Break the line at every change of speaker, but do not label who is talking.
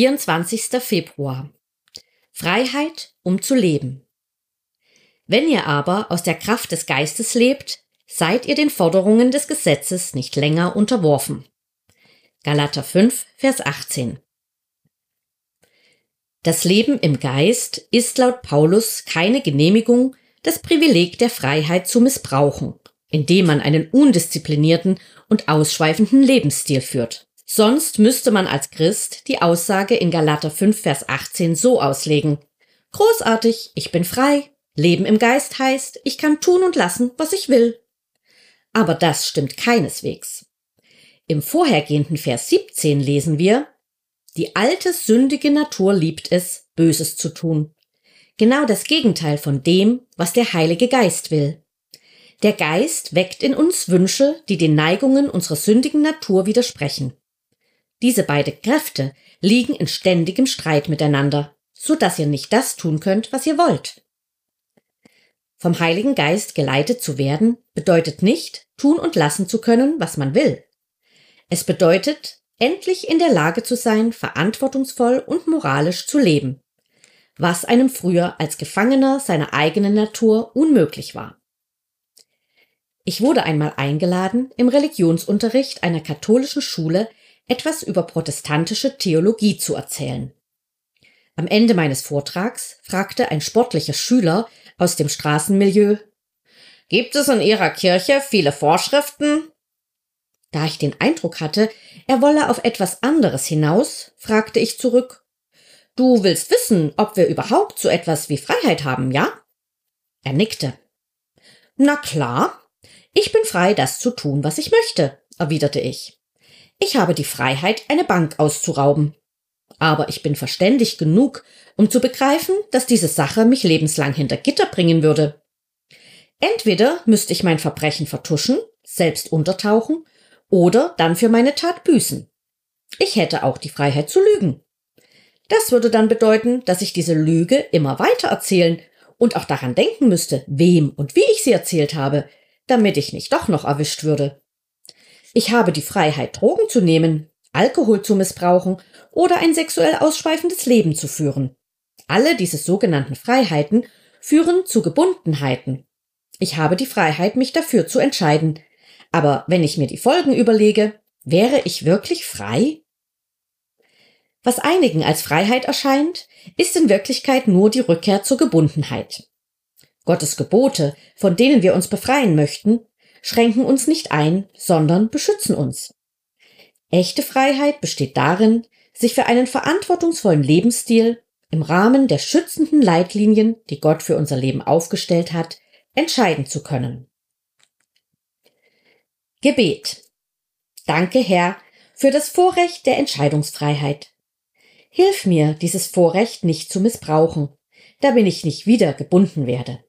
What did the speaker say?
24. Februar. Freiheit, um zu leben. Wenn ihr aber aus der Kraft des Geistes lebt, seid ihr den Forderungen des Gesetzes nicht länger unterworfen. Galater 5, Vers 18. Das Leben im Geist ist laut Paulus keine Genehmigung, das Privileg der Freiheit zu missbrauchen, indem man einen undisziplinierten und ausschweifenden Lebensstil führt. Sonst müsste man als Christ die Aussage in Galater 5, Vers 18 so auslegen. Großartig, ich bin frei. Leben im Geist heißt, ich kann tun und lassen, was ich will. Aber das stimmt keineswegs. Im vorhergehenden Vers 17 lesen wir, die alte sündige Natur liebt es, Böses zu tun. Genau das Gegenteil von dem, was der Heilige Geist will. Der Geist weckt in uns Wünsche, die den Neigungen unserer sündigen Natur widersprechen. Diese beiden Kräfte liegen in ständigem Streit miteinander, so dass ihr nicht das tun könnt, was ihr wollt. Vom Heiligen Geist geleitet zu werden, bedeutet nicht, tun und lassen zu können, was man will. Es bedeutet, endlich in der Lage zu sein, verantwortungsvoll und moralisch zu leben, was einem früher als Gefangener seiner eigenen Natur unmöglich war. Ich wurde einmal eingeladen, im Religionsunterricht einer katholischen Schule etwas über protestantische Theologie zu erzählen. Am Ende meines Vortrags fragte ein sportlicher Schüler aus dem Straßenmilieu Gibt es in Ihrer Kirche viele Vorschriften? Da ich den Eindruck hatte, er wolle auf etwas anderes hinaus, fragte ich zurück Du willst wissen, ob wir überhaupt so etwas wie Freiheit haben, ja? Er nickte. Na klar, ich bin frei, das zu tun, was ich möchte, erwiderte ich. Ich habe die Freiheit, eine Bank auszurauben. Aber ich bin verständig genug, um zu begreifen, dass diese Sache mich lebenslang hinter Gitter bringen würde. Entweder müsste ich mein Verbrechen vertuschen, selbst untertauchen, oder dann für meine Tat büßen. Ich hätte auch die Freiheit zu lügen. Das würde dann bedeuten, dass ich diese Lüge immer weiter erzählen und auch daran denken müsste, wem und wie ich sie erzählt habe, damit ich nicht doch noch erwischt würde. Ich habe die Freiheit, Drogen zu nehmen, Alkohol zu missbrauchen oder ein sexuell ausschweifendes Leben zu führen. Alle diese sogenannten Freiheiten führen zu Gebundenheiten. Ich habe die Freiheit, mich dafür zu entscheiden. Aber wenn ich mir die Folgen überlege, wäre ich wirklich frei? Was einigen als Freiheit erscheint, ist in Wirklichkeit nur die Rückkehr zur Gebundenheit. Gottes Gebote, von denen wir uns befreien möchten, schränken uns nicht ein, sondern beschützen uns. Echte Freiheit besteht darin, sich für einen verantwortungsvollen Lebensstil im Rahmen der schützenden Leitlinien, die Gott für unser Leben aufgestellt hat, entscheiden zu können. Gebet. Danke, Herr, für das Vorrecht der Entscheidungsfreiheit. Hilf mir, dieses Vorrecht nicht zu missbrauchen, damit ich nicht wieder gebunden werde.